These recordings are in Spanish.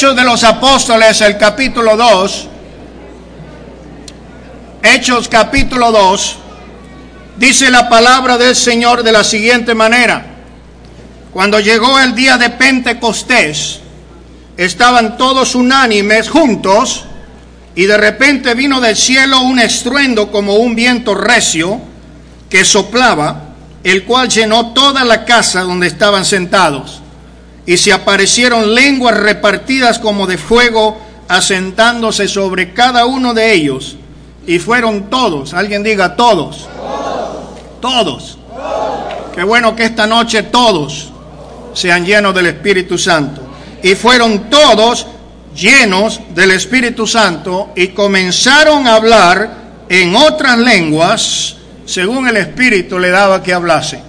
Hechos de los Apóstoles, el capítulo 2. Hechos capítulo 2. Dice la palabra del Señor de la siguiente manera. Cuando llegó el día de Pentecostés, estaban todos unánimes juntos y de repente vino del cielo un estruendo como un viento recio que soplaba, el cual llenó toda la casa donde estaban sentados. Y se aparecieron lenguas repartidas como de fuego, asentándose sobre cada uno de ellos. Y fueron todos, alguien diga todos, todos. Qué bueno que esta noche todos sean llenos del Espíritu Santo. Y fueron todos llenos del Espíritu Santo y comenzaron a hablar en otras lenguas según el Espíritu le daba que hablase.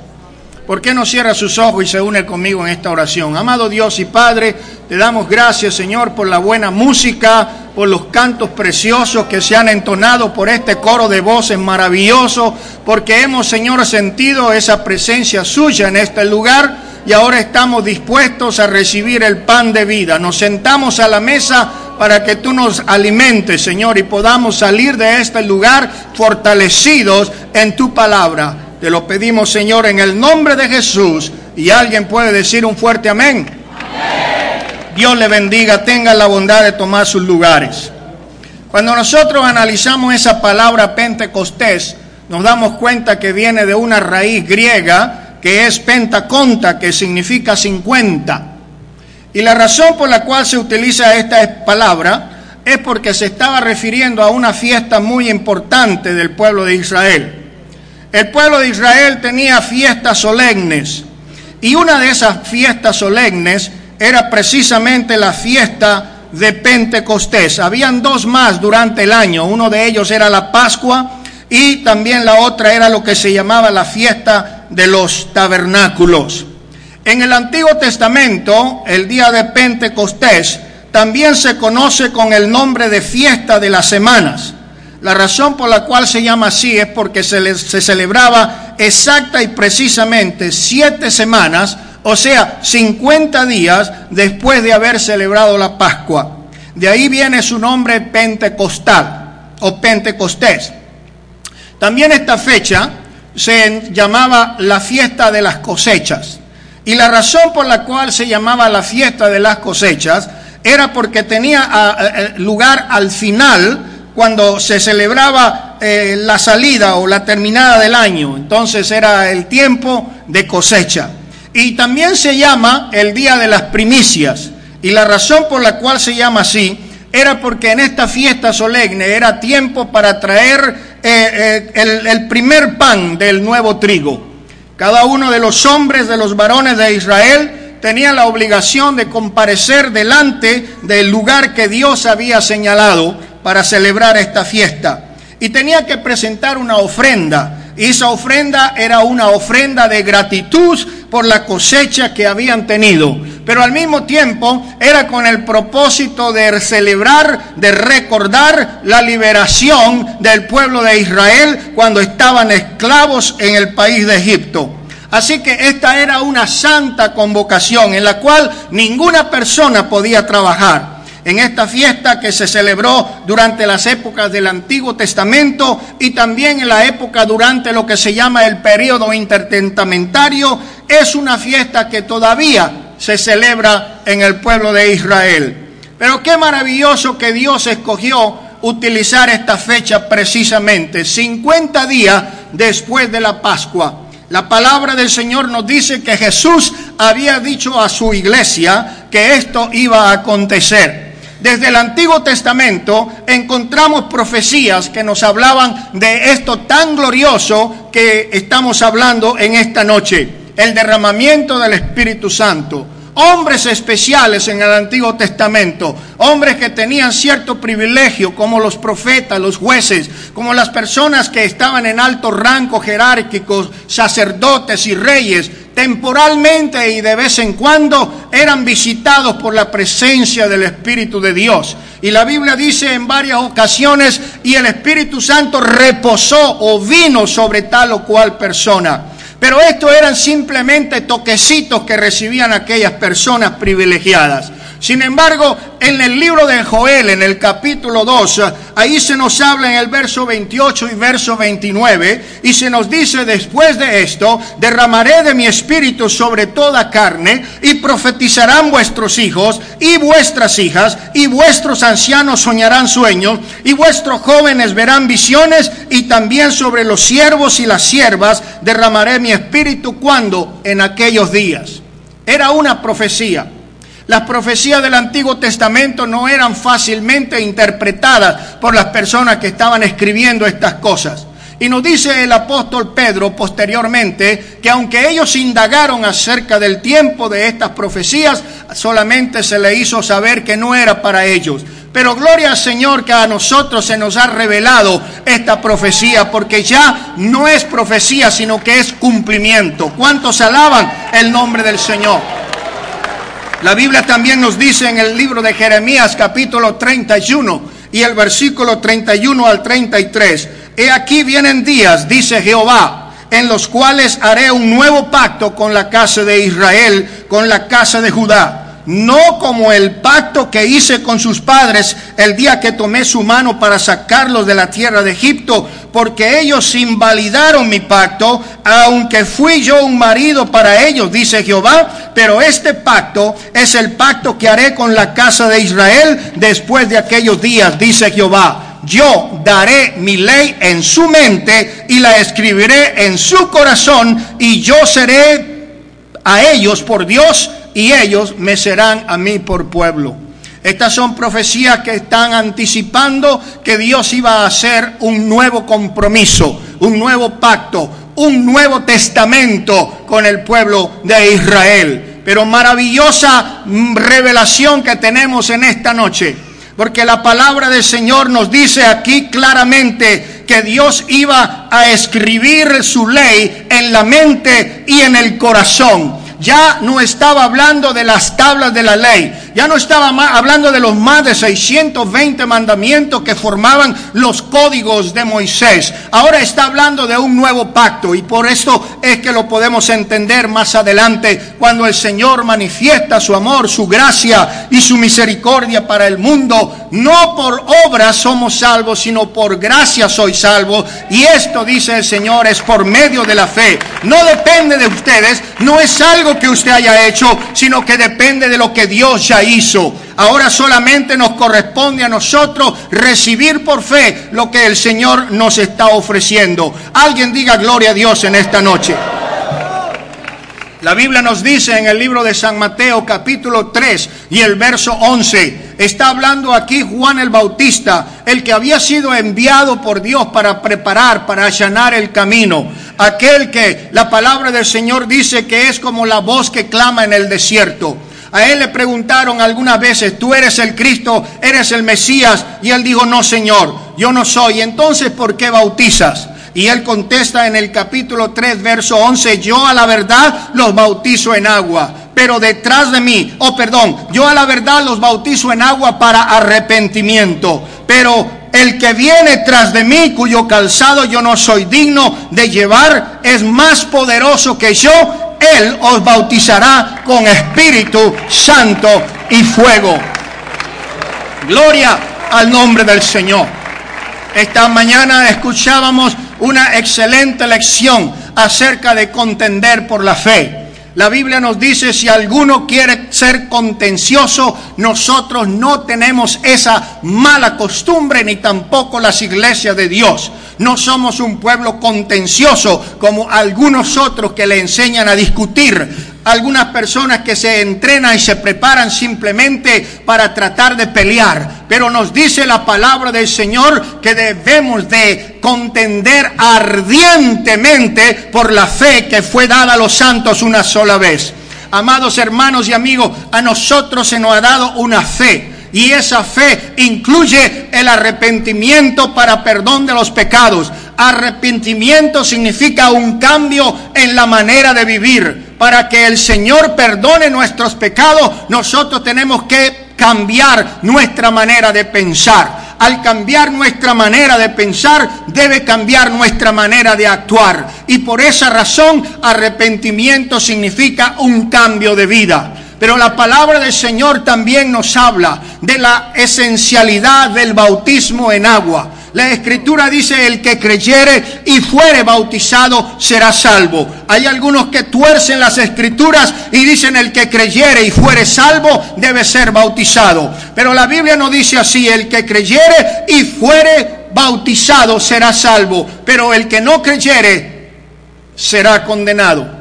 ¿Por qué no cierra sus ojos y se une conmigo en esta oración? Amado Dios y Padre, te damos gracias, Señor, por la buena música, por los cantos preciosos que se han entonado, por este coro de voces maravilloso, porque hemos, Señor, sentido esa presencia suya en este lugar y ahora estamos dispuestos a recibir el pan de vida. Nos sentamos a la mesa para que tú nos alimentes, Señor, y podamos salir de este lugar fortalecidos en tu palabra. Te lo pedimos, Señor, en el nombre de Jesús. Y alguien puede decir un fuerte amén. Dios le bendiga, tenga la bondad de tomar sus lugares. Cuando nosotros analizamos esa palabra Pentecostés, nos damos cuenta que viene de una raíz griega que es pentaconta, que significa 50. Y la razón por la cual se utiliza esta palabra es porque se estaba refiriendo a una fiesta muy importante del pueblo de Israel. El pueblo de Israel tenía fiestas solemnes y una de esas fiestas solemnes era precisamente la fiesta de Pentecostés. Habían dos más durante el año, uno de ellos era la Pascua y también la otra era lo que se llamaba la fiesta de los tabernáculos. En el Antiguo Testamento, el día de Pentecostés también se conoce con el nombre de fiesta de las semanas. La razón por la cual se llama así es porque se, se celebraba exacta y precisamente siete semanas, o sea, 50 días después de haber celebrado la Pascua. De ahí viene su nombre pentecostal o pentecostés. También esta fecha se llamaba la fiesta de las cosechas. Y la razón por la cual se llamaba la fiesta de las cosechas era porque tenía ah, eh, eh, lugar al final cuando se celebraba eh, la salida o la terminada del año. Entonces era el tiempo de cosecha. Y también se llama el día de las primicias. Y la razón por la cual se llama así era porque en esta fiesta solemne era tiempo para traer eh, eh, el, primer pan del nuevo trigo. Cada uno de los hombres, de los varones de Israel, tenía la obligación de comparecer delante del lugar que Dios había señalado para celebrar esta fiesta. Y tenía que presentar una ofrenda. Y esa ofrenda era una ofrenda de gratitud por la cosecha que habían tenido pero al mismo tiempo era con el propósito de celebrar, de recordar la liberación del pueblo de Israel cuando estaban esclavos en el país de Egipto. Así que esta era una santa convocación en la cual ninguna persona podía trabajar. En esta fiesta que se celebró durante las épocas del Antiguo Testamento y también en la época durante lo que se llama el periodo intertentamentario, es una fiesta que todavía se celebra en el pueblo de Israel. Pero qué maravilloso que Dios escogió utilizar esta fecha precisamente, 50 días después de la Pascua. La palabra del Señor nos dice que Jesús había dicho a su iglesia que esto iba a acontecer. Desde el Antiguo Testamento encontramos profecías que nos hablaban de esto tan glorioso que estamos hablando en esta noche el derramamiento del Espíritu Santo. Hombres especiales en el Antiguo Testamento, hombres que tenían cierto privilegio, como los profetas, los jueces, como las personas que estaban en alto rango jerárquico, sacerdotes y reyes, temporalmente y de vez en cuando eran visitados por la presencia del Espíritu de Dios. Y la Biblia dice en varias ocasiones, y el Espíritu Santo reposó o vino sobre tal o cual persona. Pero esto eran simplemente toquecitos que recibían aquellas personas privilegiadas. Sin embargo, en el libro de Joel, en el capítulo 2, ahí se nos habla en el verso 28 y verso 29, y se nos dice, después de esto, derramaré de mi espíritu sobre toda carne, y profetizarán vuestros hijos y vuestras hijas, y vuestros ancianos soñarán sueños, y vuestros jóvenes verán visiones, y también sobre los siervos y las siervas derramaré mi espíritu cuando en aquellos días. Era una profecía las profecías del Antiguo Testamento no eran fácilmente interpretadas por las personas que estaban escribiendo estas cosas. Y nos dice el apóstol Pedro posteriormente que aunque ellos indagaron acerca del tiempo de estas profecías, solamente se le hizo saber que no era para ellos. Pero gloria al Señor que a nosotros se nos ha revelado esta profecía, porque ya no es profecía, sino que es cumplimiento. ¿Cuántos alaban el nombre del Señor? La Biblia también nos dice en el libro de Jeremías capítulo 31 y el versículo 31 al 33, He aquí vienen días, dice Jehová, en los cuales haré un nuevo pacto con la casa de Israel, con la casa de Judá no como el pacto que hice con sus padres el día que tomé su mano para sacarlos de la tierra de Egipto, porque ellos invalidaron mi pacto, aunque fui yo un marido para ellos, dice Jehová, pero este pacto es el pacto que haré con la casa de Israel después de aquellos días, dice Jehová. Yo daré mi ley en su mente y la escribiré en su corazón y yo seré a ellos por Dios y ellos me serán a mí por pueblo. Estas son profecías que están anticipando que Dios iba a hacer un nuevo compromiso, un nuevo pacto, un nuevo testamento con el pueblo de Israel. Pero maravillosa revelación que tenemos en esta noche, porque la palabra del Señor nos dice aquí claramente que Dios iba a escribir su ley en la mente y en el corazón ya no estaba hablando de las tablas de la ley, ya no estaba hablando de los más de 620 mandamientos que formaban los códigos de Moisés. Ahora está hablando de un nuevo pacto y por esto es que lo podemos entender más adelante cuando el Señor manifiesta su amor, su gracia y su misericordia para el mundo. No por obras somos salvos, sino por gracia soy salvo. Y esto, dice el Señor, es por medio de la fe. No depende de ustedes, no es algo que usted haya hecho, sino que depende de lo que Dios ya hizo. Ahora solamente nos corresponde a nosotros recibir por fe lo que el Señor nos está ofreciendo. Alguien diga gloria a Dios en esta noche. La Biblia nos dice en el libro de San Mateo capítulo 3 y el verso 11, está hablando aquí Juan el Bautista, el que había sido enviado por Dios para preparar, para allanar el camino, aquel que la palabra del Señor dice que es como la voz que clama en el desierto. A él le preguntaron algunas veces, tú eres el Cristo, eres el Mesías, y él dijo, no Señor, yo no soy. Entonces, ¿por qué bautizas? Y él contesta en el capítulo 3, verso 11, yo a la verdad los bautizo en agua, pero detrás de mí, oh perdón, yo a la verdad los bautizo en agua para arrepentimiento, pero el que viene tras de mí, cuyo calzado yo no soy digno de llevar, es más poderoso que yo, él os bautizará con Espíritu Santo y fuego. Gloria al nombre del Señor. Esta mañana escuchábamos una excelente lección acerca de contender por la fe. La Biblia nos dice, si alguno quiere ser contencioso, nosotros no tenemos esa mala costumbre ni tampoco las iglesias de Dios. No somos un pueblo contencioso como algunos otros que le enseñan a discutir algunas personas que se entrenan y se preparan simplemente para tratar de pelear. Pero nos dice la palabra del Señor que debemos de contender ardientemente por la fe que fue dada a los santos una sola vez. Amados hermanos y amigos, a nosotros se nos ha dado una fe. Y esa fe incluye el arrepentimiento para perdón de los pecados. Arrepentimiento significa un cambio en la manera de vivir para que el Señor perdone nuestros pecados, nosotros tenemos que cambiar nuestra manera de pensar. al cambiar nuestra manera de pensar, debe cambiar nuestra manera de actuar. Y por esa razón, arrepentimiento significa un cambio de vida. Pero la palabra del Señor también nos habla de la esencialidad del bautismo en agua. La escritura dice, el que creyere y fuere bautizado será salvo. Hay algunos que tuercen las escrituras y dicen, el que creyere y fuere salvo debe ser bautizado. Pero la Biblia no dice así, el que creyere y fuere bautizado será salvo. Pero el que no creyere será condenado.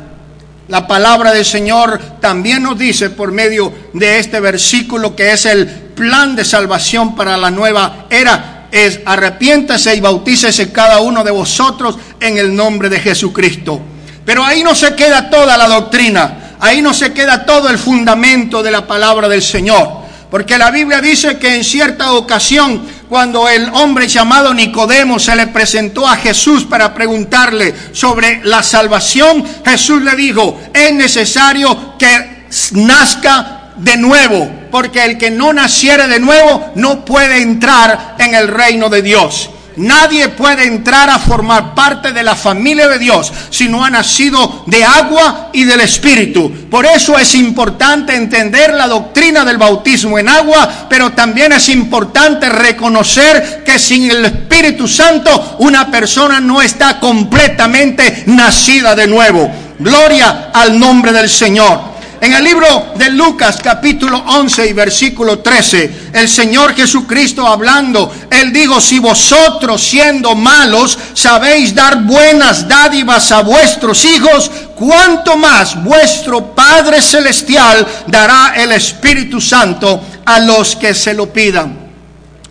La palabra del Señor también nos dice por medio de este versículo que es el plan de salvación para la nueva era. Es arrepiéntase y bautícese cada uno de vosotros en el nombre de Jesucristo. Pero ahí no se queda toda la doctrina, ahí no se queda todo el fundamento de la palabra del Señor. Porque la Biblia dice que en cierta ocasión, cuando el hombre llamado Nicodemo se le presentó a Jesús para preguntarle sobre la salvación, Jesús le dijo, es necesario que nazca de nuevo, porque el que no naciere de nuevo no puede entrar en el reino de Dios. Nadie puede entrar a formar parte de la familia de Dios si no ha nacido de agua y del Espíritu. Por eso es importante entender la doctrina del bautismo en agua, pero también es importante reconocer que sin el Espíritu Santo una persona no está completamente nacida de nuevo. Gloria al nombre del Señor. En el libro de Lucas capítulo 11 y versículo 13, el Señor Jesucristo hablando, Él dijo, si vosotros siendo malos sabéis dar buenas dádivas a vuestros hijos, cuánto más vuestro Padre Celestial dará el Espíritu Santo a los que se lo pidan.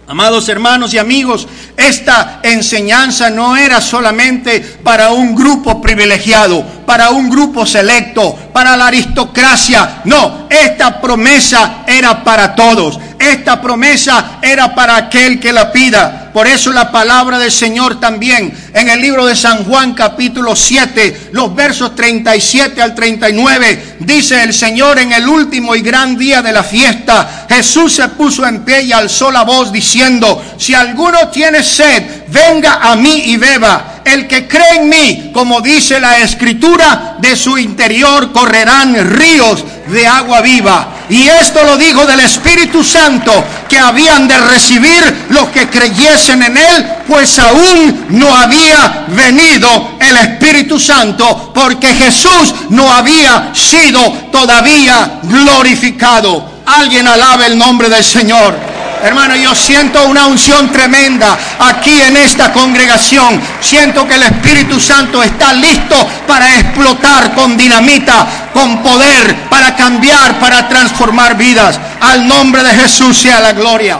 Amados hermanos y amigos, esta enseñanza no era solamente para un grupo privilegiado, para un grupo selecto, para la aristocracia. No, esta promesa era para todos. Esta promesa era para aquel que la pida. Por eso la palabra del Señor también en el libro de San Juan capítulo 7, los versos 37 al 39, dice el Señor en el último y gran día de la fiesta, Jesús se puso en pie y alzó la voz diciendo, si alguno tiene sed, venga a mí y beba. El que cree en mí, como dice la escritura, de su interior correrán ríos de agua viva. Y esto lo dijo del Espíritu Santo que habían de recibir los que creyesen en Él, pues aún no había venido el Espíritu Santo, porque Jesús no había sido todavía glorificado. Alguien alabe el nombre del Señor. Hermano, yo siento una unción tremenda aquí en esta congregación. Siento que el Espíritu Santo está listo para explotar con dinamita, con poder, para cambiar, para transformar vidas. Al nombre de Jesús sea la gloria.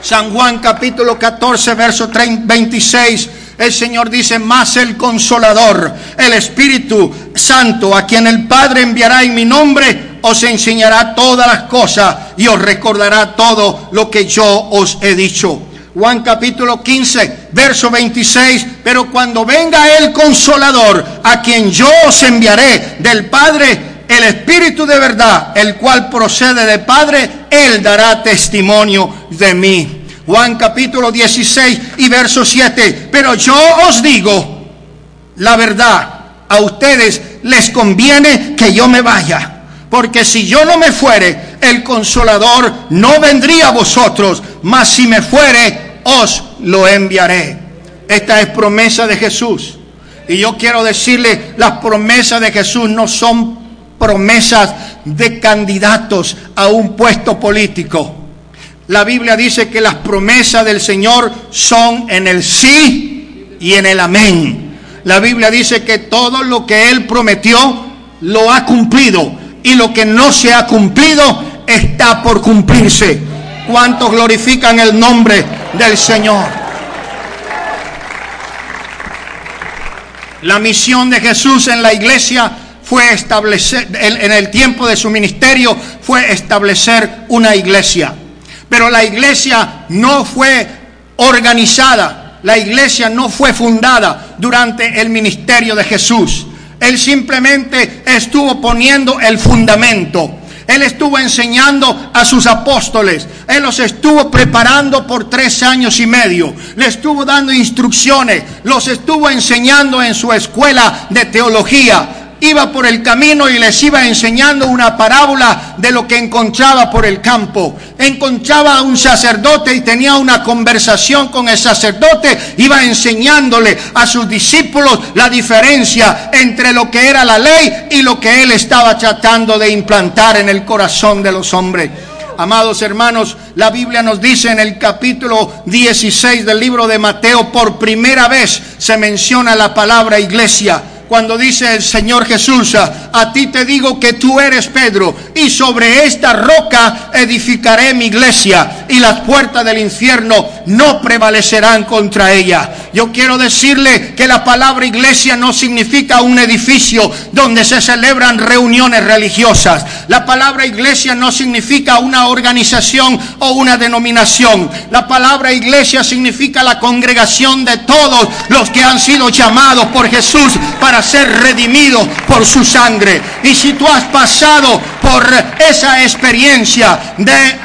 San Juan capítulo 14, verso 26. El Señor dice, más el consolador, el Espíritu Santo, a quien el Padre enviará en mi nombre, os enseñará todas las cosas y os recordará todo lo que yo os he dicho. Juan capítulo 15, verso 26, pero cuando venga el consolador, a quien yo os enviaré del Padre, el Espíritu de verdad, el cual procede del Padre, Él dará testimonio de mí. Juan capítulo 16 y verso 7, pero yo os digo la verdad, a ustedes les conviene que yo me vaya porque si yo no me fuere, el consolador no vendría a vosotros, mas si me fuere, os lo enviaré. Esta es promesa de Jesús. Y yo quiero decirle, las promesas de Jesús no son promesas de candidatos a un puesto político. La Biblia dice que las promesas del Señor son en el sí y en el amén. La Biblia dice que todo lo que Él prometió lo ha cumplido y lo que no se ha cumplido está por cumplirse. ¿Cuántos glorifican el nombre del Señor? La misión de Jesús en la iglesia fue establecer, en el tiempo de su ministerio, fue establecer una iglesia. Pero la iglesia no fue organizada, la iglesia no fue fundada durante el ministerio de Jesús. Él simplemente estuvo poniendo el fundamento. Él estuvo enseñando a sus apóstoles. Él los estuvo preparando por tres años y medio. Le estuvo dando instrucciones. Los estuvo enseñando en su escuela de teología iba por el camino y les iba enseñando una parábola de lo que encontraba por el campo. Encontraba a un sacerdote y tenía una conversación con el sacerdote, iba enseñándole a sus discípulos la diferencia entre lo que era la ley y lo que él estaba tratando de implantar en el corazón de los hombres. Amados hermanos, la Biblia nos dice en el capítulo 16 del libro de Mateo, por primera vez se menciona la palabra iglesia cuando dice el Señor Jesús, a ti te digo que tú eres Pedro, y sobre esta roca edificaré mi iglesia, y las puertas del infierno no prevalecerán contra ella. Yo quiero decirle que la palabra iglesia no significa un edificio donde se celebran reuniones religiosas. La palabra iglesia no significa una organización o una denominación. La palabra iglesia significa la congregación de todos los que han sido llamados por Jesús para ser redimido por su sangre. Y si tú has pasado por esa experiencia de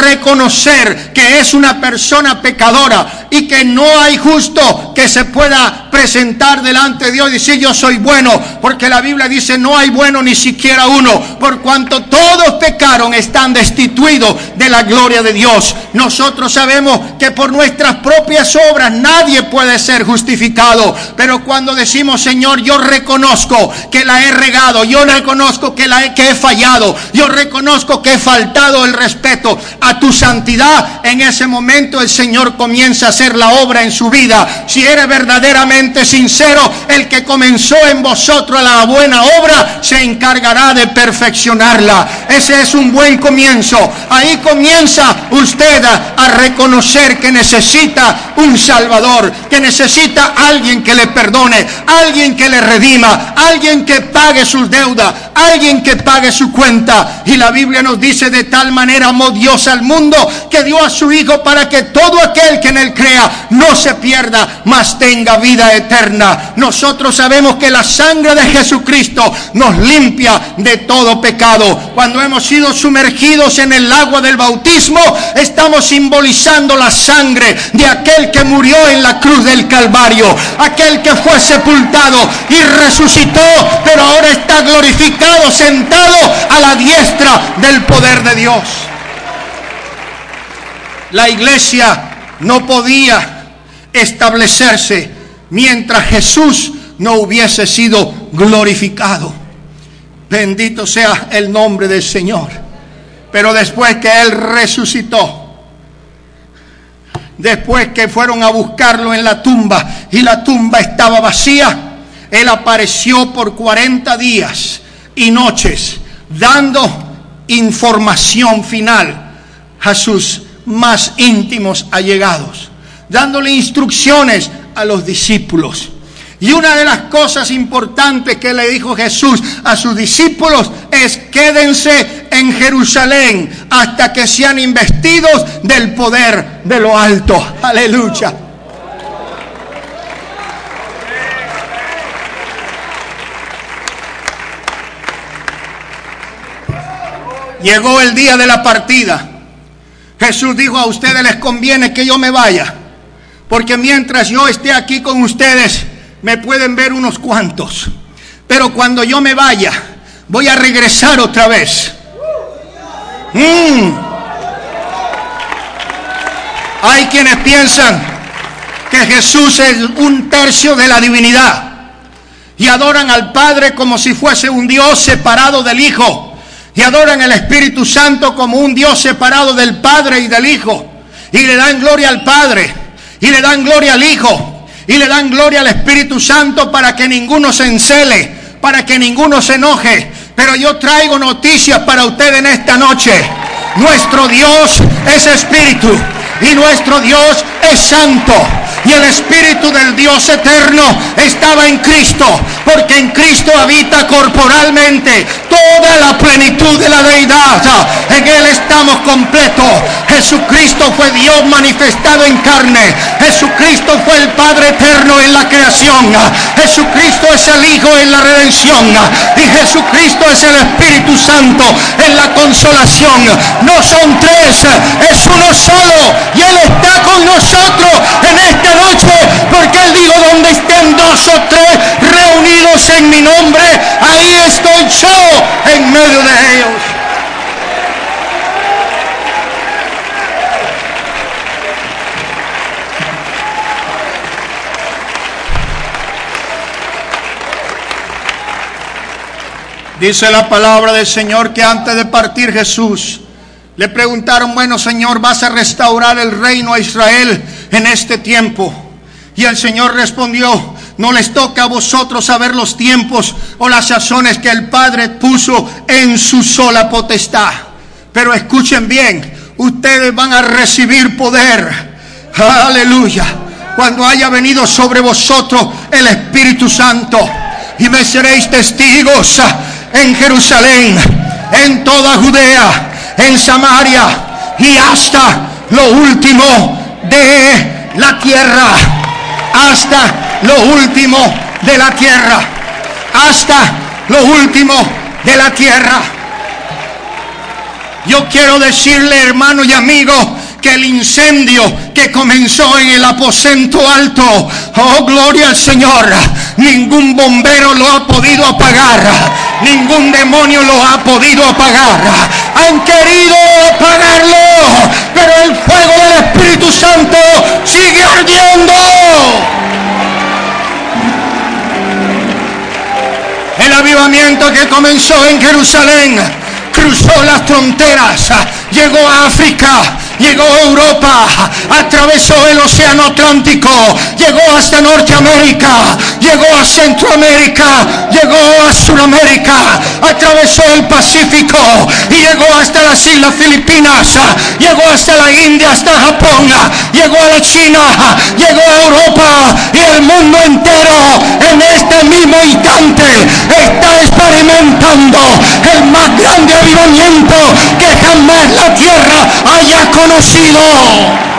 reconocer que es una persona pecadora y que no hay justo que se pueda presentar delante de Dios y decir yo soy bueno, porque la Biblia dice no hay bueno ni siquiera uno, por cuanto todos pecaron están destituidos de la gloria de Dios. Nosotros sabemos que por nuestras propias obras nadie puede ser justificado, pero cuando decimos Señor yo reconozco que la he regado, yo reconozco que la que he fallado, yo reconozco que he faltado el respeto a tu santidad, en ese momento el Señor comienza a hacer la obra en su vida. Si eres verdaderamente sincero, el que comenzó en vosotros la buena obra se encargará de perfeccionarla. Ese es un buen comienzo. Ahí comienza usted a reconocer que necesita un Salvador, que necesita alguien que le perdone, alguien que le redima, alguien que pague sus deudas, alguien que pague su cuenta. Y la Biblia nos dice de tal manera amó Dios al mundo que dio a su Hijo para que todo aquel que en él crea no se pierda, mas tenga vida eterna. Nosotros sabemos que la sangre de Jesucristo nos limpia de todo pecado. Cuando hemos sido sumergidos en el agua del bautismo, estamos simbolizando la sangre de aquel que murió en la cruz del Calvario, aquel que fue sepultado y resucitó, pero ahora está glorificado, sentado a la diestra del poder de Dios. La iglesia no podía establecerse mientras Jesús no hubiese sido glorificado. Bendito sea el nombre del Señor. Pero después que Él resucitó, después que fueron a buscarlo en la tumba y la tumba estaba vacía, Él apareció por 40 días y noches dando información final a sus más íntimos allegados, dándole instrucciones a los discípulos. Y una de las cosas importantes que le dijo Jesús a sus discípulos es quédense en Jerusalén hasta que sean investidos del poder de lo alto. Aleluya. Llegó el día de la partida. Jesús dijo a ustedes les conviene que yo me vaya porque mientras yo esté aquí con ustedes, me pueden ver unos cuantos. Pero cuando yo me vaya, voy a regresar otra vez. Mm. Hay quienes piensan que Jesús es un tercio de la divinidad y adoran al Padre como si fuese un Dios separado del Hijo y adoran al Espíritu Santo como un Dios separado del Padre y del Hijo y le dan gloria al Padre y le dan gloria al Hijo y le dan gloria al Espíritu Santo para que ninguno se encele, para que ninguno se enoje. Pero yo traigo noticias para usted en esta noche. Nuestro Dios es Espíritu y nuestro Dios es Santo. y el Espíritu del Dios eterno estaba en Cristo, porque en Cristo habita corporalmente toda la plenitud de la deidad. En Él estamos completos. Jesucristo fue Dios manifestado en carne. Jesucristo fue el Padre eterno en la creación. Jesucristo es el Hijo en la redención. Y Jesucristo es el Espíritu Santo en la consolación. No son tres, es uno solo. Y Él está con nosotros en esta noche. Porque Él dijo, donde estén dos o tres reunidos en mi nombre, ahí estoy yo en medio de ellos. Dice la palabra del Señor que antes de partir Jesús le preguntaron, bueno Señor, ¿vas a restaurar el reino a Israel en este tiempo? Y el Señor respondió, no les toca a vosotros saber los tiempos o las sazones que el Padre puso en su sola potestad. Pero escuchen bien, ustedes van a recibir poder. Aleluya. Cuando haya venido sobre vosotros el Espíritu Santo. Y me seréis testigos en Jerusalén, en toda Judea, en Samaria y hasta lo último de la tierra. Hasta lo último de la tierra. Hasta lo último de la tierra. Yo quiero decirle, hermano y amigo, que el incendio que comenzó en el aposento alto, oh gloria al Señor, ningún bombero lo ha podido apagar, ningún demonio lo ha podido apagar. Han querido apagarlo, pero el fuego del Espíritu Santo sigue ardiendo. El avivamiento que comenzó en Jerusalén cruzó las fronteras, llegó a África, llegó a Europa, atravesó el Océano Atlántico, llegó hasta Norteamérica, llegó a Centroamérica, llegó a Sudamérica, atravesó el Pacífico y llegó hasta las Islas Filipinas, llegó hasta la India, hasta Japón, llegó a la China, llegó a Europa y el mundo entero. En este mismo instante está experimentando el más grande avivamiento que jamás la tierra haya conocido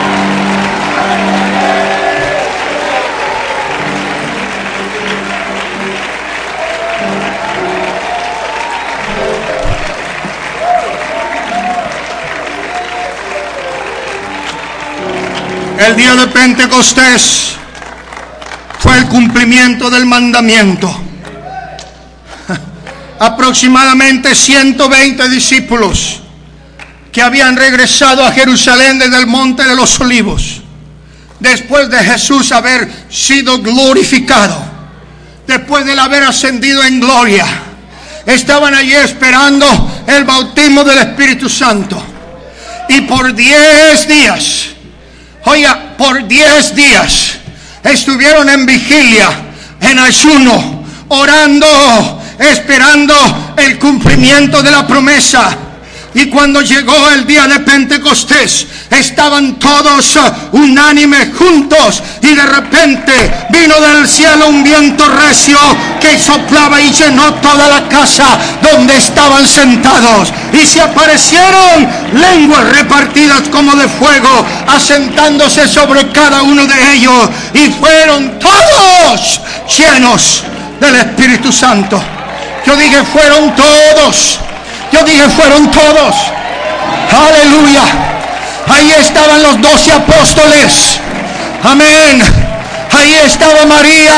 el día de Pentecostés fue el cumplimiento del mandamiento. Aproximadamente 120 discípulos que habían regresado a Jerusalén desde el monte de los olivos, después de Jesús haber sido glorificado, después de haber ascendido en gloria, estaban allí esperando el bautismo del Espíritu Santo. Y por diez días, oiga, por diez días estuvieron en vigilia, en ayuno, orando, esperando el cumplimiento de la promesa y cuando llegó el día de Pentecostés, estaban todos uh, unánimes juntos y de repente vino del cielo un viento recio que soplaba y llenó toda la casa donde estaban sentados. Y se aparecieron lenguas repartidas como de fuego, asentándose sobre cada uno de ellos. Y fueron todos llenos del Espíritu Santo. Yo dije, fueron todos yo dije, fueron todos. Aleluya. Ahí estaban los doce apóstoles. Amén. Ahí estaba María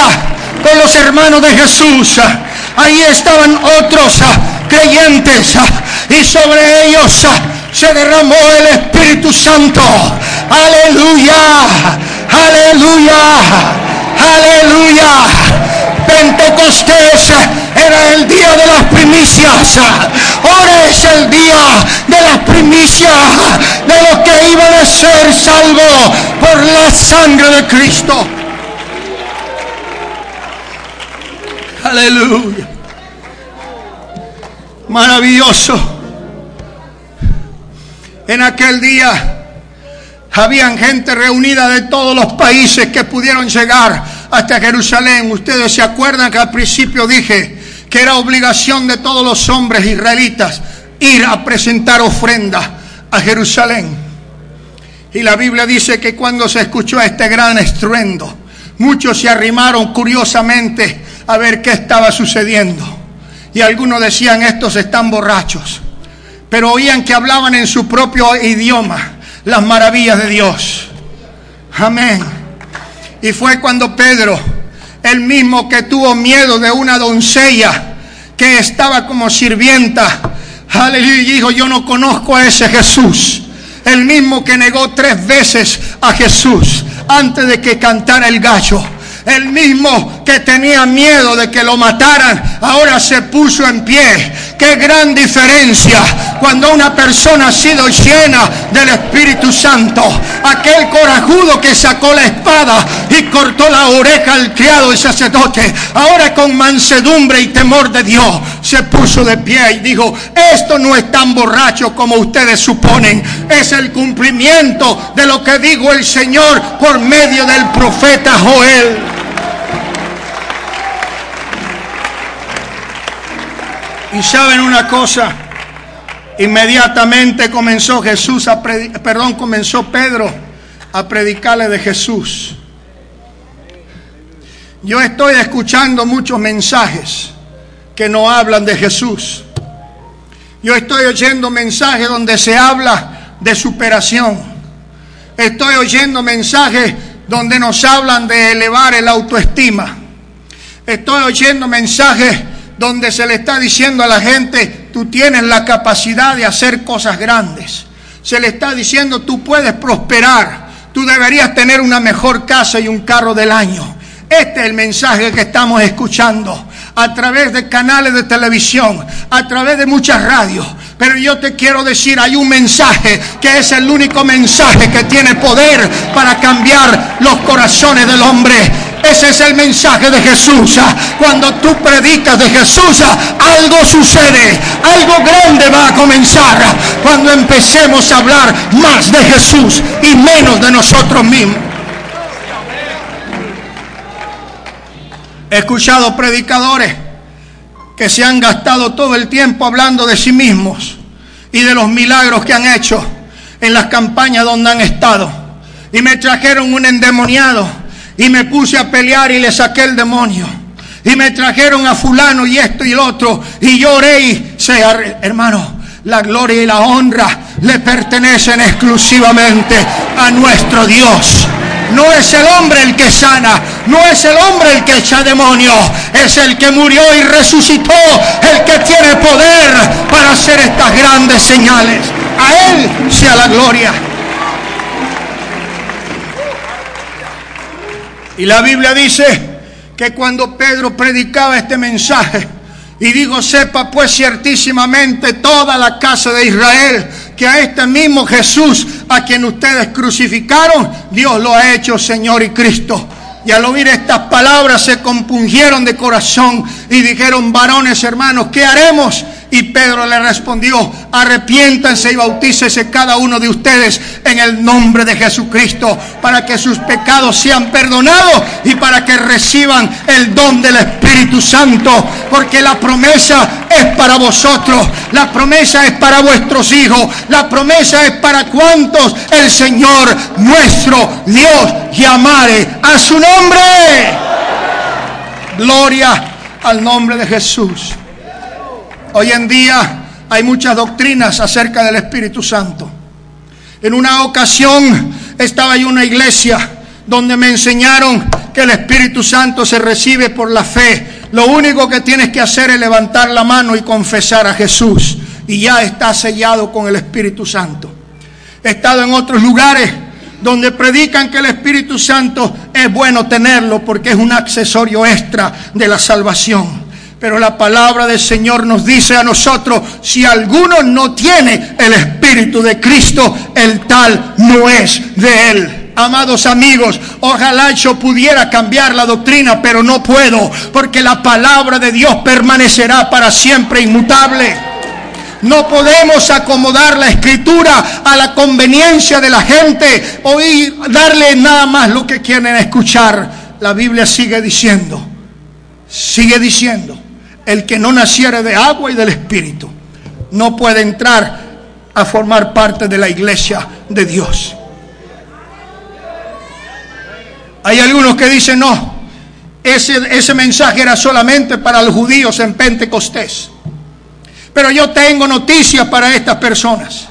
con los hermanos de Jesús. Ahí estaban otros creyentes. Y sobre ellos se derramó el Espíritu Santo. Aleluya. Aleluya. Aleluya. Pentecostés era el día de las primicias. Ahora es el día de las primicias de los que iban a ser salvos por la sangre de Cristo. Aleluya. Maravilloso. En aquel día, Habían gente reunida de todos los países que pudieron llegar hasta Jerusalén. Ustedes se acuerdan que al principio dije que era obligación de todos los hombres israelitas ir a presentar ofrenda a Jerusalén. Y la Biblia dice que cuando se escuchó este gran estruendo, muchos se arrimaron curiosamente a ver qué estaba sucediendo. Y algunos decían, estos están borrachos. Pero oían que hablaban en su propio idioma las maravillas de Dios. Amén. Y fue cuando Pedro, el mismo que tuvo miedo de una doncella que estaba como sirvienta, aleluya, dijo, yo no conozco a ese Jesús. El mismo que negó tres veces a Jesús antes de que cantara el gallo el mismo que tenía miedo de que lo mataran, ahora se puso en pie. Qué gran diferencia cuando una persona ha sido llena del Espíritu Santo. Aquel corajudo que sacó la espada y cortó la oreja al criado y sacerdote, ahora con mansedumbre y temor de Dios, se puso de pie y dijo, esto no es tan borracho como ustedes suponen, es el cumplimiento de lo que dijo el Señor por medio del profeta Joel. Y saben una cosa, inmediatamente comenzó Jesús a perdón, comenzó Pedro a predicarle de Jesús. Yo estoy escuchando muchos mensajes que no hablan de Jesús. Yo estoy oyendo mensajes donde se habla de superación. Estoy oyendo mensajes donde nos hablan de elevar el autoestima. Estoy oyendo mensajes donde se le está diciendo a la gente, tú tienes la capacidad de hacer cosas grandes. Se le está diciendo, tú puedes prosperar, tú deberías tener una mejor casa y un carro del año. Este es el mensaje que estamos escuchando a través de canales de televisión, a través de muchas radios. Pero yo te quiero decir, hay un mensaje que es el único mensaje que tiene poder para cambiar los corazones del hombre. Ese es el mensaje de Jesús. Cuando tú predicas de Jesús, algo sucede, algo grande va a comenzar. Cuando empecemos a hablar más de Jesús y menos de nosotros mismos. He escuchado predicadores que se han gastado todo el tiempo hablando de sí mismos y de los milagros que han hecho en las campañas donde han estado. Y me trajeron un endemoniado y me puse a pelear y le saqué el demonio. Y me trajeron a fulano y esto y el otro. Y lloré y se, hermano, la gloria y la honra le pertenecen exclusivamente a nuestro Dios. No es el hombre el que sana, no es el hombre el que echa demonios, es el que murió y resucitó, el que tiene poder para hacer estas grandes señales. A Él sea la gloria. Y la Biblia dice que cuando Pedro predicaba este mensaje, y digo, sepa pues ciertísimamente toda la casa de Israel que a este mismo Jesús a quien ustedes crucificaron, Dios lo ha hecho Señor y Cristo. Y al oír estas palabras se compungieron de corazón y dijeron, varones hermanos, ¿qué haremos? Y Pedro le respondió, arrepiéntanse y bautícese cada uno de ustedes en el nombre de Jesucristo para que sus pecados sean perdonados y para que reciban el don del Espíritu Santo. Porque la promesa es para vosotros, la promesa es para vuestros hijos, la promesa es para cuantos el Señor nuestro Dios llamare a su nombre. Gloria al nombre de Jesús. Hoy en día hay muchas doctrinas acerca del Espíritu Santo. En una ocasión estaba en una iglesia donde me enseñaron que el Espíritu Santo se recibe por la fe. Lo único que tienes que hacer es levantar la mano y confesar a Jesús. Y ya está sellado con el Espíritu Santo. He estado en otros lugares donde predican que el Espíritu Santo es bueno tenerlo porque es un accesorio extra de la salvación. Pero la palabra del Señor nos dice a nosotros, si alguno no tiene el Espíritu de Cristo, el tal no es de Él. Amados amigos, ojalá yo pudiera cambiar la doctrina, pero no puedo, porque la palabra de Dios permanecerá para siempre inmutable. No podemos acomodar la escritura a la conveniencia de la gente o darle nada más lo que quieren escuchar. La Biblia sigue diciendo, sigue diciendo, el que no naciere de agua y del Espíritu no puede entrar a formar parte de la iglesia de Dios. Hay algunos que dicen, no, ese, ese mensaje era solamente para los judíos en Pentecostés. Pero yo tengo noticias para estas personas.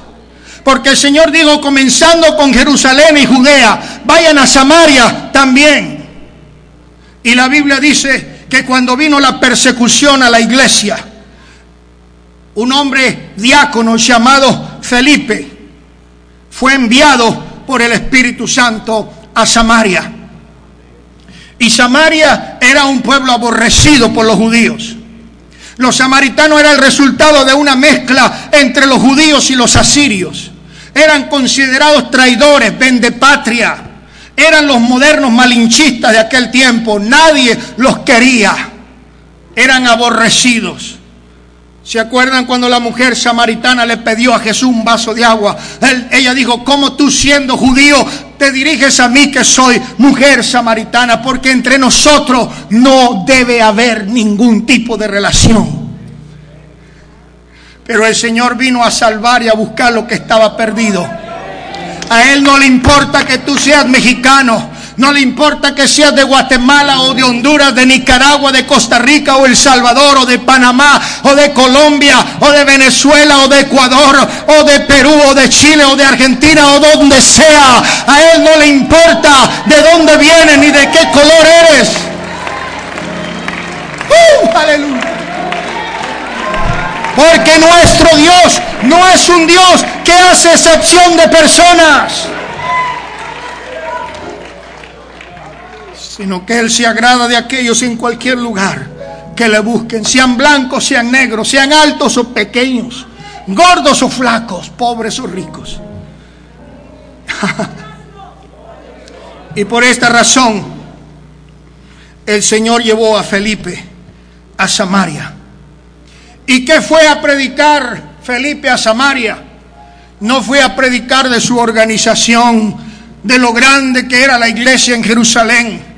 Porque el Señor dijo, comenzando con Jerusalén y Judea, vayan a Samaria también. Y la Biblia dice que cuando vino la persecución a la iglesia, un hombre diácono llamado Felipe fue enviado por el Espíritu Santo a Samaria. Y Samaria era un pueblo aborrecido por los judíos. Los samaritanos eran el resultado de una mezcla entre los judíos y los asirios. Eran considerados traidores, patria. Eran los modernos malinchistas de aquel tiempo. Nadie los quería. Eran aborrecidos. ¿Se acuerdan cuando la mujer samaritana le pidió a Jesús un vaso de agua? ella dijo, ¿cómo tú siendo judío te diriges a mí que soy mujer samaritana? Porque entre nosotros no debe haber ningún tipo de relación. Pero el Señor vino a salvar y a buscar lo que estaba perdido. A Él no le importa que tú seas mexicano. No le importa que seas de Guatemala o de Honduras, de Nicaragua, de Costa Rica o El Salvador o de Panamá o de Colombia o de Venezuela o de Ecuador o de Perú o de Chile o de Argentina o donde sea. A Él no le importa de dónde vienes ni de qué color eres. ¡Uh! aleluya. Porque nuestro Dios no es un Dios que hace excepción de personas. sino que Él se agrada de aquellos en cualquier lugar que le busquen, sean blancos, sean negros, sean altos o pequeños, gordos o flacos, pobres o ricos. y por esta razón el Señor llevó a Felipe a Samaria. ¿Y qué fue a predicar Felipe a Samaria? No fue a predicar de su organización, de lo grande que era la iglesia en Jerusalén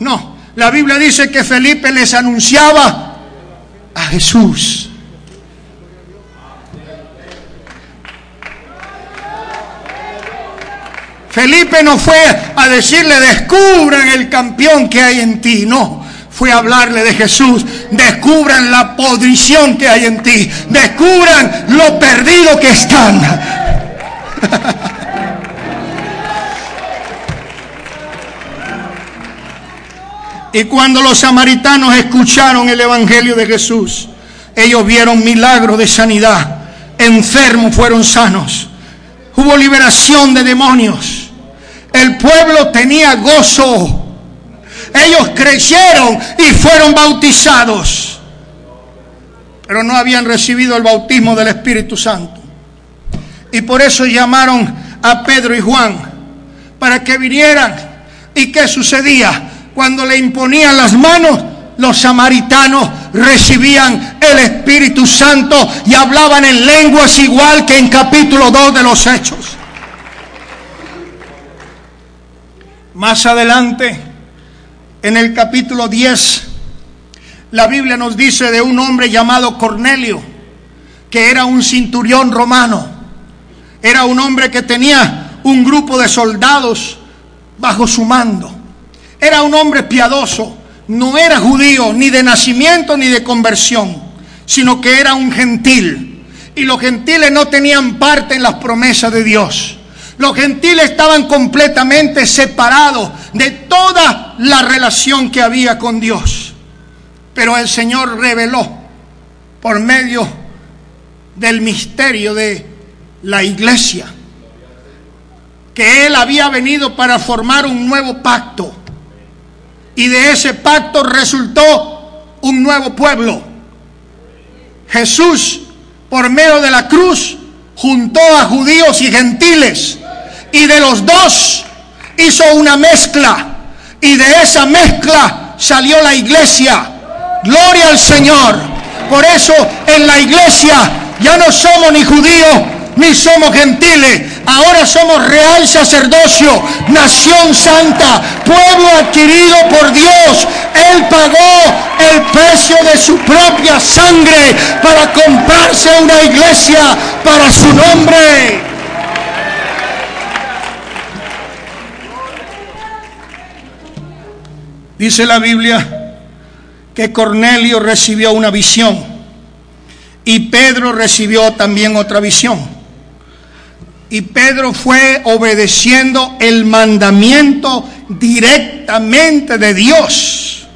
no, la Biblia dice que Felipe les anunciaba a Jesús. Felipe no fue a decirle, descubran el campeón que hay en ti. No, fue a hablarle de Jesús. Descubran la podrición que hay en ti. Descubran lo perdido que están. Y cuando los samaritanos escucharon el Evangelio de Jesús, ellos vieron milagros de sanidad. Enfermos fueron sanos. Hubo liberación de demonios. El pueblo tenía gozo. Ellos creyeron y fueron bautizados. Pero no habían recibido el bautismo del Espíritu Santo. Y por eso llamaron a Pedro y Juan para que vinieran. ¿Y qué sucedía? cuando le imponían las manos, los samaritanos recibían el Espíritu Santo y hablaban en lenguas igual que en capítulo 2 de los Hechos. Más adelante, en el capítulo 10, la Biblia nos dice de un hombre llamado Cornelio, que era un cinturión romano. Era un hombre que tenía un grupo de soldados bajo su mando. Era un hombre piadoso, no era judío ni de nacimiento ni de conversión, sino que era un gentil. Y los gentiles no tenían parte en las promesas de Dios. Los gentiles estaban completamente separados de toda la relación que había con Dios. Pero el Señor reveló por medio del misterio de la iglesia que Él había venido para formar un nuevo pacto y de ese pacto resultó un nuevo pueblo. Jesús, por medio de la cruz, juntó a judíos y gentiles. Y de los dos hizo una mezcla. Y de esa mezcla salió la iglesia. Gloria al Señor. Por eso en la iglesia Ya no somos ni judíos ni somos gentiles. Ahora somos real sacerdocio, nación santa, pueblo adquirido por Dios. Él pagó el precio de su propia sangre para comprarse una iglesia para su nombre. Dice la Biblia que Cornelio recibió una visión y Pedro recibió también otra visión. Y Pedro fue obedeciendo el mandamiento directamente de Dios.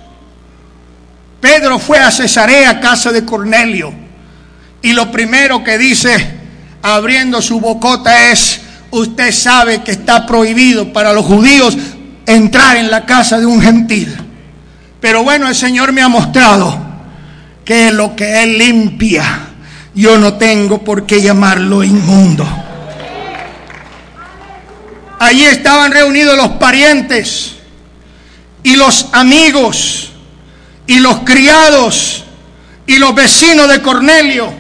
Pedro fue a Cesarea, casa de Cornelio. Y lo primero que dice, abriendo su bocota, es, usted sabe que está prohibido para los judíos entrar en la casa de un gentil. Pero bueno, el Señor me ha mostrado que lo que Él limpia, yo no tengo por qué llamarlo inmundo. Allí estaban reunidos los parientes y los amigos y los criados y los vecinos de Cornelio.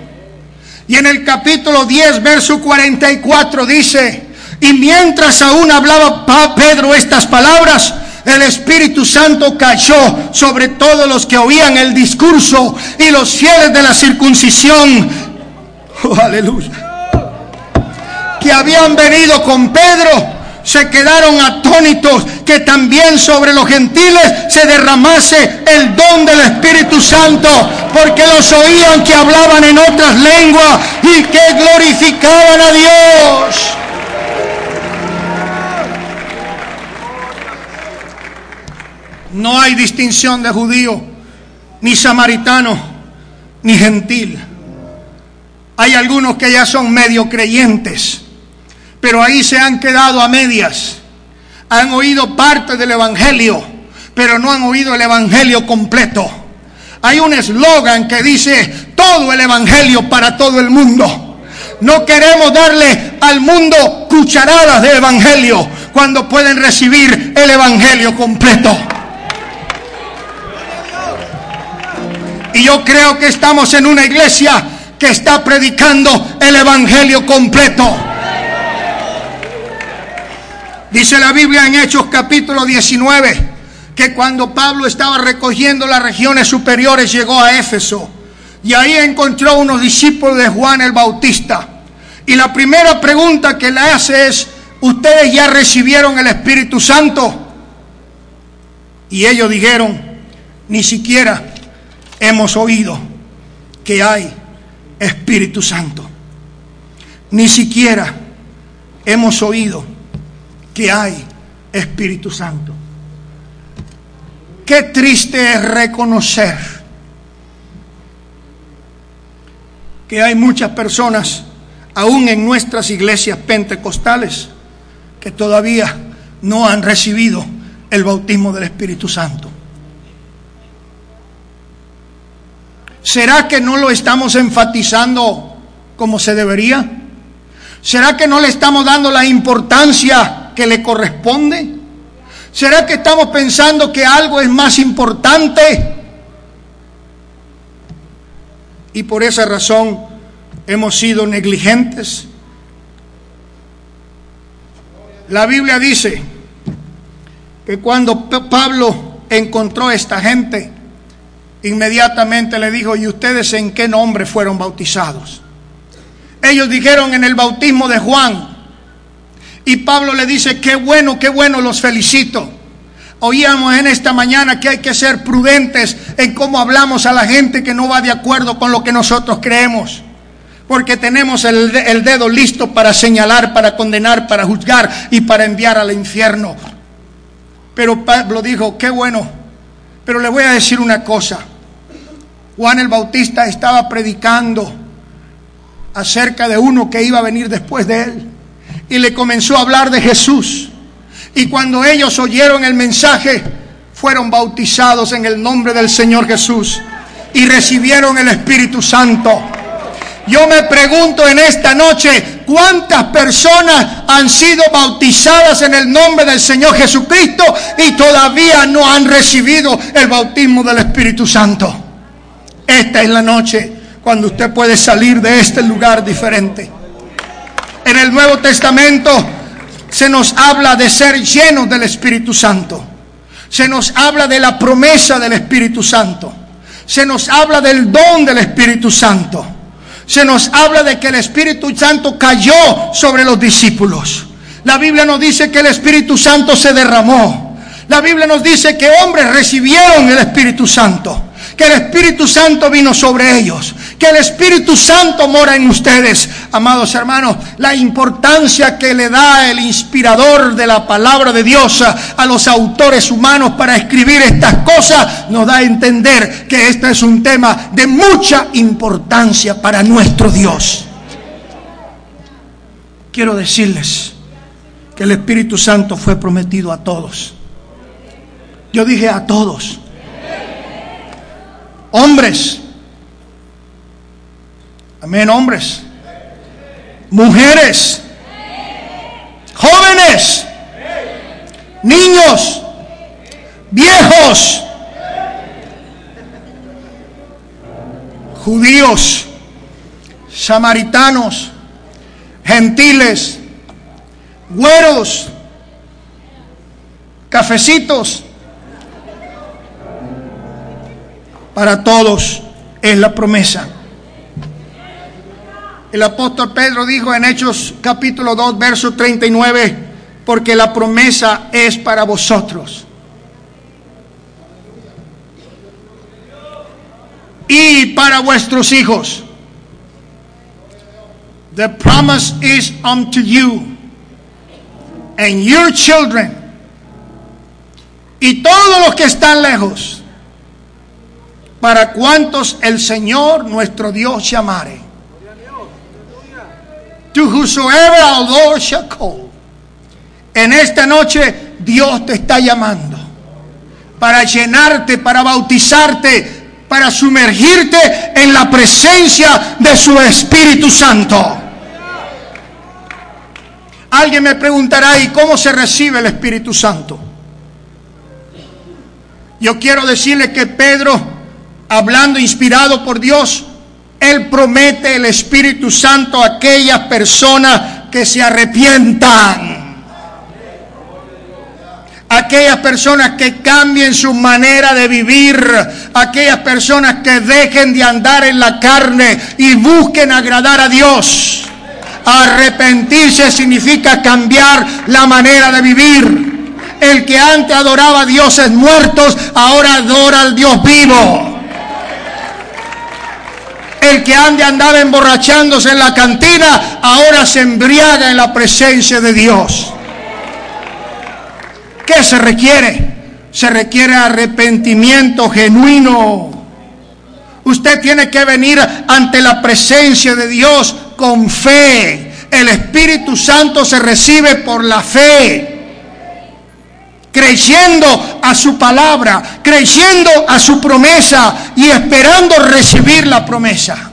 Y en el capítulo 10, verso 44 dice, y mientras aún hablaba Pedro estas palabras, el Espíritu Santo cayó sobre todos los que oían el discurso y los fieles de la circuncisión. Oh, aleluya. Que habían venido con Pedro se quedaron atónitos que también sobre los gentiles se derramase el don del Espíritu Santo, porque los oían que hablaban en otras lenguas y que glorificaban a Dios. No hay distinción de judío, ni samaritano, ni gentil. Hay algunos que ya son medio creyentes, pero ahí se han quedado a medias. Han oído parte del Evangelio, pero no han oído el Evangelio completo. Hay un eslogan que dice todo el Evangelio para todo el mundo. No queremos darle al mundo cucharadas de Evangelio cuando pueden recibir el Evangelio completo. Y yo creo que estamos en una iglesia que está predicando el Evangelio completo. Dice la Biblia en Hechos capítulo 19 que cuando Pablo estaba recogiendo las regiones superiores llegó a Éfeso y ahí encontró unos discípulos de Juan el Bautista. Y la primera pregunta que le hace es, ¿ustedes ya recibieron el Espíritu Santo? Y ellos dijeron, ni siquiera hemos oído que hay Espíritu Santo. Ni siquiera hemos oído que hay Espíritu Santo. Qué triste es reconocer que hay muchas personas, aún en nuestras iglesias pentecostales, que todavía no han recibido el bautismo del Espíritu Santo. ¿Será que no lo estamos enfatizando como se debería? ¿Será que no le estamos dando la importancia que le corresponde? ¿Será que estamos pensando que algo es más importante? Y por esa razón hemos sido negligentes. La Biblia dice que cuando Pablo encontró a esta gente, inmediatamente le dijo, ¿y ustedes en qué nombre fueron bautizados? Ellos dijeron en el bautismo de Juan. Y Pablo le dice, qué bueno, qué bueno, los felicito. Oíamos en esta mañana que hay que ser prudentes en cómo hablamos a la gente que no va de acuerdo con lo que nosotros creemos. Porque tenemos el, el dedo listo para señalar, para condenar, para juzgar y para enviar al infierno. Pero Pablo dijo, qué bueno. Pero le voy a decir una cosa. Juan el Bautista estaba predicando acerca de uno que iba a venir después de él. Y le comenzó a hablar de Jesús. Y cuando ellos oyeron el mensaje, fueron bautizados en el nombre del Señor Jesús y recibieron el Espíritu Santo. Yo me pregunto en esta noche, ¿cuántas personas han sido bautizadas en el nombre del Señor Jesucristo y todavía no han recibido el bautismo del Espíritu Santo? Esta es la noche cuando usted puede salir de este lugar diferente. En el Nuevo Testamento se nos habla de ser llenos del Espíritu Santo. Se nos habla de la promesa del Espíritu Santo. Se nos habla del don del Espíritu Santo. Se nos habla de que el Espíritu Santo cayó sobre los discípulos. La Biblia nos dice que el Espíritu Santo se derramó. La Biblia nos dice que hombres recibieron el Espíritu Santo que el Espíritu Santo vino sobre ellos, que el Espíritu Santo mora en ustedes. Amados hermanos, la importancia que le da el inspirador de la palabra de Dios a los autores humanos para escribir estas cosas nos da a entender que este es un tema de mucha importancia para nuestro Dios. Quiero decirles que el Espíritu Santo fue prometido a todos. Yo dije a todos Hombres. Amén, hombres. Mujeres. Jóvenes. Niños. Viejos. Judíos. Samaritanos. Gentiles. Güeros. Cafecitos para todos es la promesa. El apóstol Pedro dijo en Hechos capítulo 2, verso 39, porque la promesa es para vosotros. Y para vuestros hijos. The promise is unto you and your children. Y todos los que están lejos para cuantos el Señor nuestro Dios llamare. To whosoever our Lord shall call. En esta noche Dios te está llamando para llenarte, para bautizarte, para sumergirte en la presencia de su Espíritu Santo. Alguien me preguntará, ¿y cómo se recibe el Espíritu Santo? Yo quiero decirle que Pedro hablando inspirado por Dios, Él promete el Espíritu Santo a aquellas personas que se arrepientan. Aquellas personas que cambien su manera de vivir, aquellas personas que dejen de andar en la carne y busquen agradar a Dios. Arrepentirse significa cambiar la manera de vivir. El que antes adoraba a dioses muertos, ahora adora al Dios vivo. El que ande andaba emborrachándose en la cantina, ahora se embriaga en la presencia de Dios. ¿Qué se requiere? Se requiere arrepentimiento genuino. Usted tiene que venir ante la presencia de Dios con fe. El Espíritu Santo se recibe por la fe creyendo a su palabra, creyendo a su promesa y esperando recibir la promesa.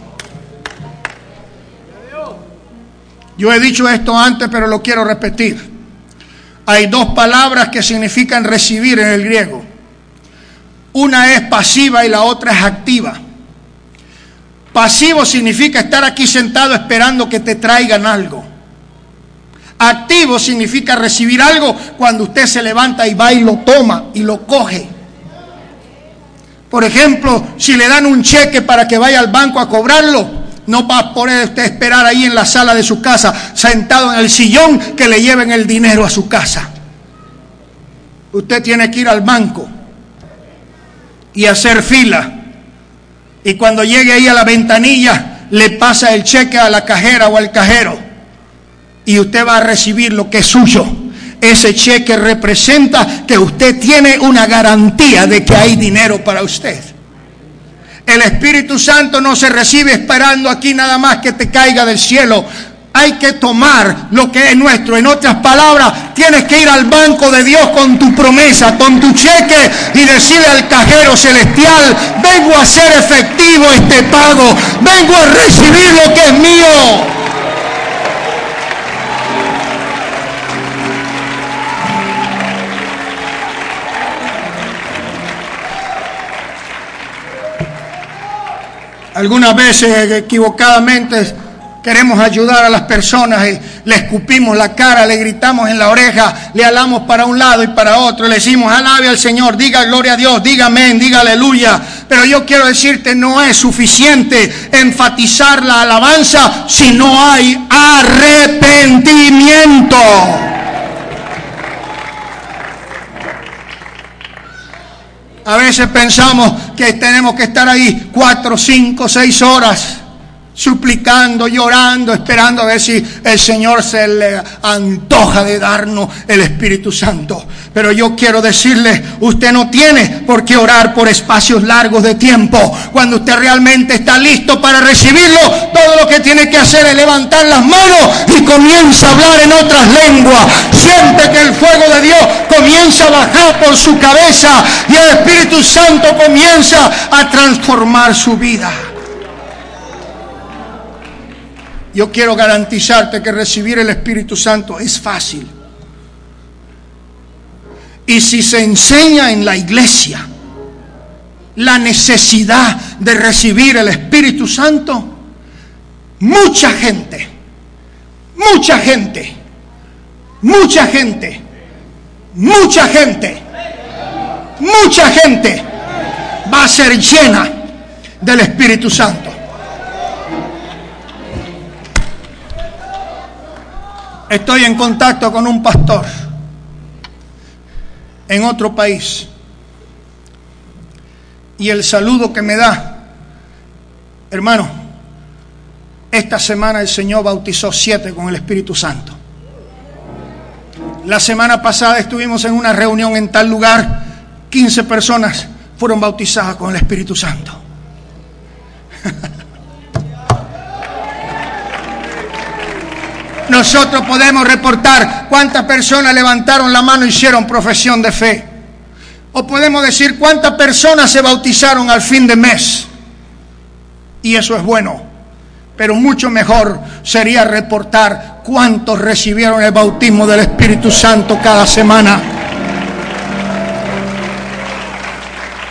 Yo he dicho esto antes, pero lo quiero repetir. Hay dos palabras que significan recibir en el griego. Una es pasiva y la otra es activa. Pasivo significa estar aquí sentado esperando que te traigan algo. Activo significa recibir algo cuando usted se levanta y va y lo toma y lo coge. Por ejemplo, si le dan un cheque para que vaya al banco a cobrarlo, no va a poder usted esperar ahí en la sala de su casa, sentado en el sillón, que le lleven el dinero a su casa. Usted tiene que ir al banco y hacer fila. Y cuando llegue ahí a la ventanilla, le pasa el cheque a la cajera o al cajero y usted va a recibir lo que es suyo. Ese cheque representa que usted tiene una garantía de que hay dinero para usted. El Espíritu Santo no se recibe esperando aquí nada más que te caiga del cielo. Hay que tomar lo que es nuestro. En otras palabras, tienes que ir al banco de Dios con tu promesa, con tu cheque y decirle al cajero celestial, vengo a hacer efectivo este pago, vengo a recibir lo que es mío. Algunas veces equivocadamente queremos ayudar a las personas y le escupimos la cara, le gritamos en la oreja, le alamos para un lado y para otro, le decimos alabe al Señor, diga gloria a Dios, diga amén, diga aleluya. Pero yo quiero decirte, no es suficiente enfatizar la alabanza si no hay arrepentimiento. A veces pensamos que tenemos que estar ahí cuatro, cinco, seis horas suplicando, llorando, esperando a ver si el Señor se le antoja de darnos el Espíritu Santo. Pero yo quiero decirle, usted no tiene por qué orar por espacios largos de tiempo. Cuando usted realmente está listo para recibirlo, todo lo que tiene que hacer es levantar las manos y comienza a hablar en otras lenguas. Siente que el fuego de Dios comienza a bajar por su cabeza y el Espíritu Santo comienza a transformar su vida. Yo quiero garantizarte que recibir el Espíritu Santo es fácil. Y si se enseña en la iglesia la necesidad de recibir el Espíritu Santo, mucha gente, mucha gente, mucha gente, mucha gente, mucha gente va a ser llena del Espíritu Santo. Estoy en contacto con un pastor en otro país. Y el saludo que me da, hermano, esta semana el Señor bautizó siete con el Espíritu Santo. La semana pasada estuvimos en una reunión en tal lugar, 15 personas fueron bautizadas con el Espíritu Santo. nosotros podemos reportar cuántas personas levantaron la mano y hicieron profesión de fe. O podemos decir cuántas personas se bautizaron al fin de mes. Y eso es bueno. Pero mucho mejor sería reportar cuántos recibieron el bautismo del Espíritu Santo cada semana.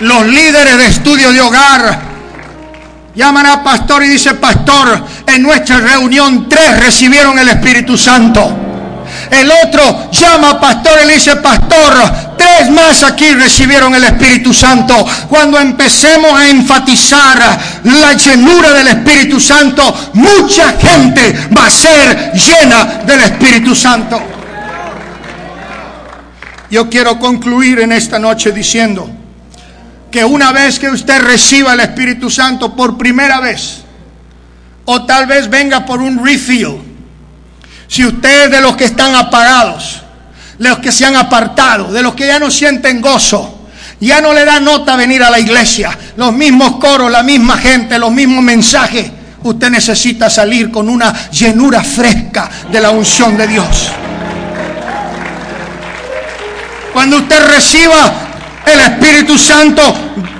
Los líderes de estudio de hogar llaman a pastor y dice, pastor, en nuestra reunión tres recibieron el Espíritu Santo. El otro llama a pastor y le dice, pastor, tres más aquí recibieron el Espíritu Santo. Cuando empecemos a enfatizar la llenura del Espíritu Santo, mucha gente va a ser llena del Espíritu Santo. Yo quiero concluir en esta noche diciendo que una vez que usted reciba el Espíritu Santo por primera vez, o tal vez venga por un refill. Si usted es de los que están apagados, de los que se han apartado, de los que ya no sienten gozo, ya no le da nota venir a la iglesia, los mismos coros, la misma gente, los mismos mensajes, usted necesita salir con una llenura fresca de la unción de Dios. Cuando usted reciba el Espíritu Santo,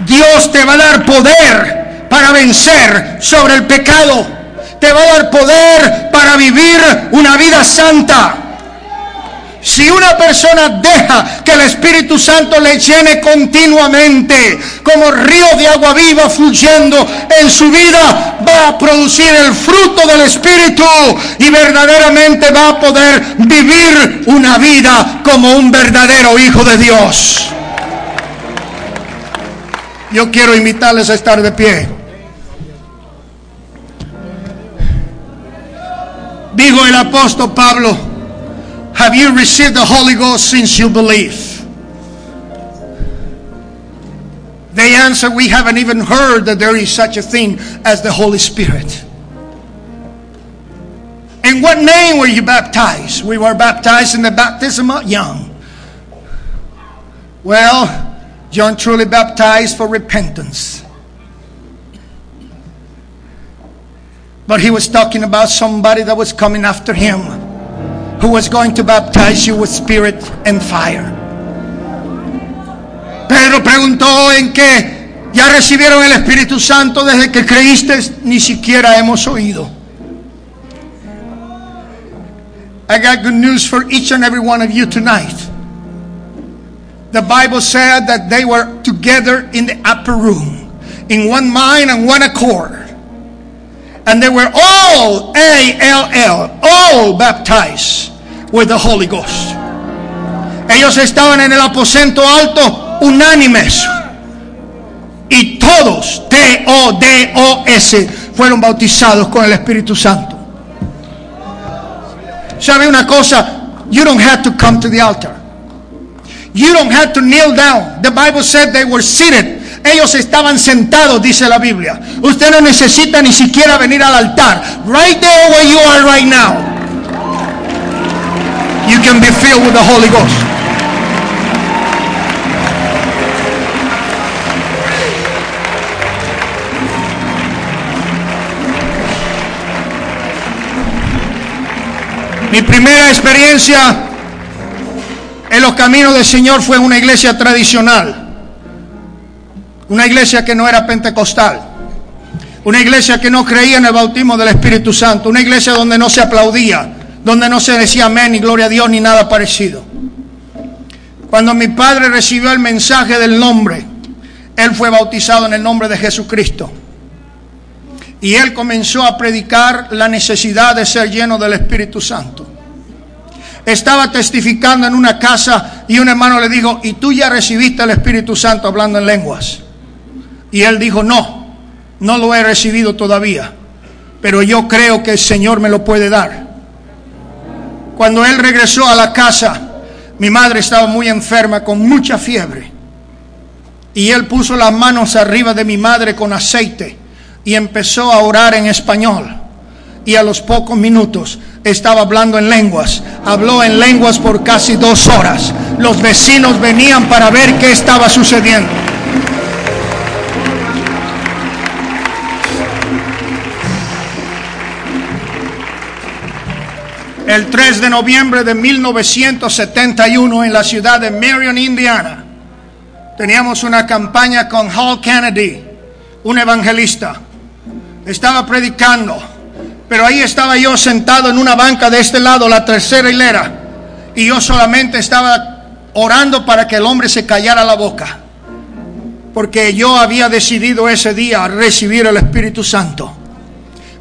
Dios te va a dar poder para vencer sobre el pecado. Te va a dar poder para vivir una vida santa. Si una persona deja que el Espíritu Santo le llene continuamente, como río de agua viva fluyendo en su vida, va a producir el fruto del Espíritu y verdaderamente va a poder vivir una vida como un verdadero hijo de Dios. Yo quiero invitarles a estar de pie. Dijo el apóstol Pablo, have you received the Holy Ghost since you believe? They answer, we haven't even heard that there is such a thing as the Holy Spirit. In what name were you baptized? We were baptized in the baptism of young. Well, John truly baptized for repentance. But he was talking about somebody that was coming after him who was going to baptize you with spirit and fire. Pedro preguntó en qué ya recibieron el Espíritu Santo desde que creíste, ni siquiera hemos oído. I got good news for each and every one of you tonight. The Bible said that they were together in the upper room, in one mind and one accord. And they were all, A-L-L, all baptized with the Holy Ghost. Ellos estaban en el aposento alto unánimes. Y todos, T-O-D-O-S, fueron bautizados con el Espíritu Santo. ¿Sabe una cosa? You don't have to come to the altar. You don't have to kneel down. The Bible said they were seated. Ellos estaban sentados, dice la Biblia. Usted no necesita ni siquiera venir al altar. Right there where you are right now. You can be filled with the Holy Ghost. Mi primera experiencia en los caminos del Señor fue una iglesia tradicional. Una iglesia que no era pentecostal. Una iglesia que no creía en el bautismo del Espíritu Santo. Una iglesia donde no se aplaudía, donde no se decía amén ni gloria a Dios ni nada parecido. Cuando mi padre recibió el mensaje del nombre, él fue bautizado en el nombre de Jesucristo. Y él comenzó a predicar la necesidad de ser lleno del Espíritu Santo. Estaba testificando en una casa y un hermano le dijo, ¿y tú ya recibiste el Espíritu Santo hablando en lenguas? Y él dijo, no, no lo he recibido todavía, pero yo creo que el Señor me lo puede dar. Cuando él regresó a la casa, mi madre estaba muy enferma, con mucha fiebre. Y él puso las manos arriba de mi madre con aceite y empezó a orar en español. Y a los pocos minutos estaba hablando en lenguas. Habló en lenguas por casi dos horas. Los vecinos venían para ver qué estaba sucediendo. El 3 de noviembre de 1971 en la ciudad de Marion, Indiana, teníamos una campaña con Hall Kennedy, un evangelista estaba predicando, pero ahí estaba yo sentado en una banca de este lado, la tercera hilera, y yo solamente estaba orando para que el hombre se callara la boca, porque yo había decidido ese día recibir el Espíritu Santo.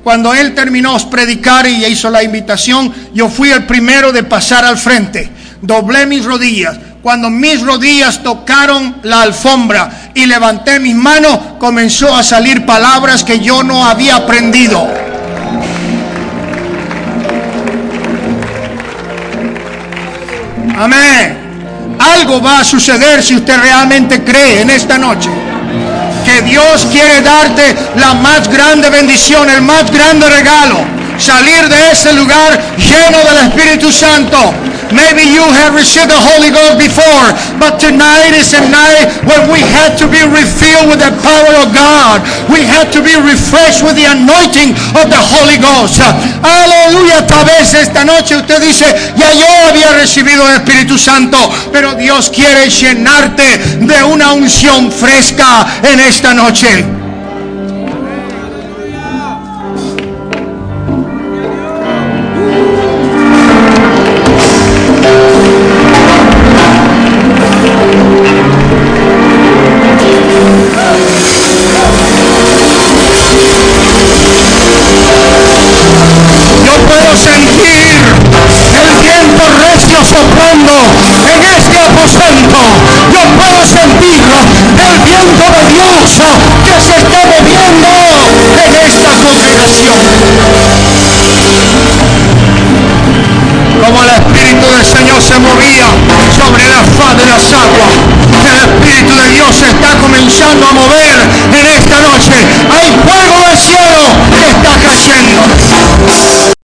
Cuando él terminó de predicar y hizo la invitación, yo fui el primero de pasar al frente. Doblé mis rodillas, cuando mis rodillas tocaron la alfombra y levanté mis manos, comenzó a salir palabras que yo no había aprendido. Amén. Algo va a suceder si usted realmente cree en esta noche. Que Dios quiere darte la más grande bendición, el más grande regalo. Salir de ese lugar lleno del Espíritu Santo Maybe you have received the Holy Ghost before, but tonight is a night when we had to be refilled with the power of God. We had to be refreshed with the anointing of the Holy Ghost. Aleluya. Tal vez esta noche usted dice, ya yo había recibido el Espíritu Santo, pero Dios quiere llenarte de una unción fresca en esta noche.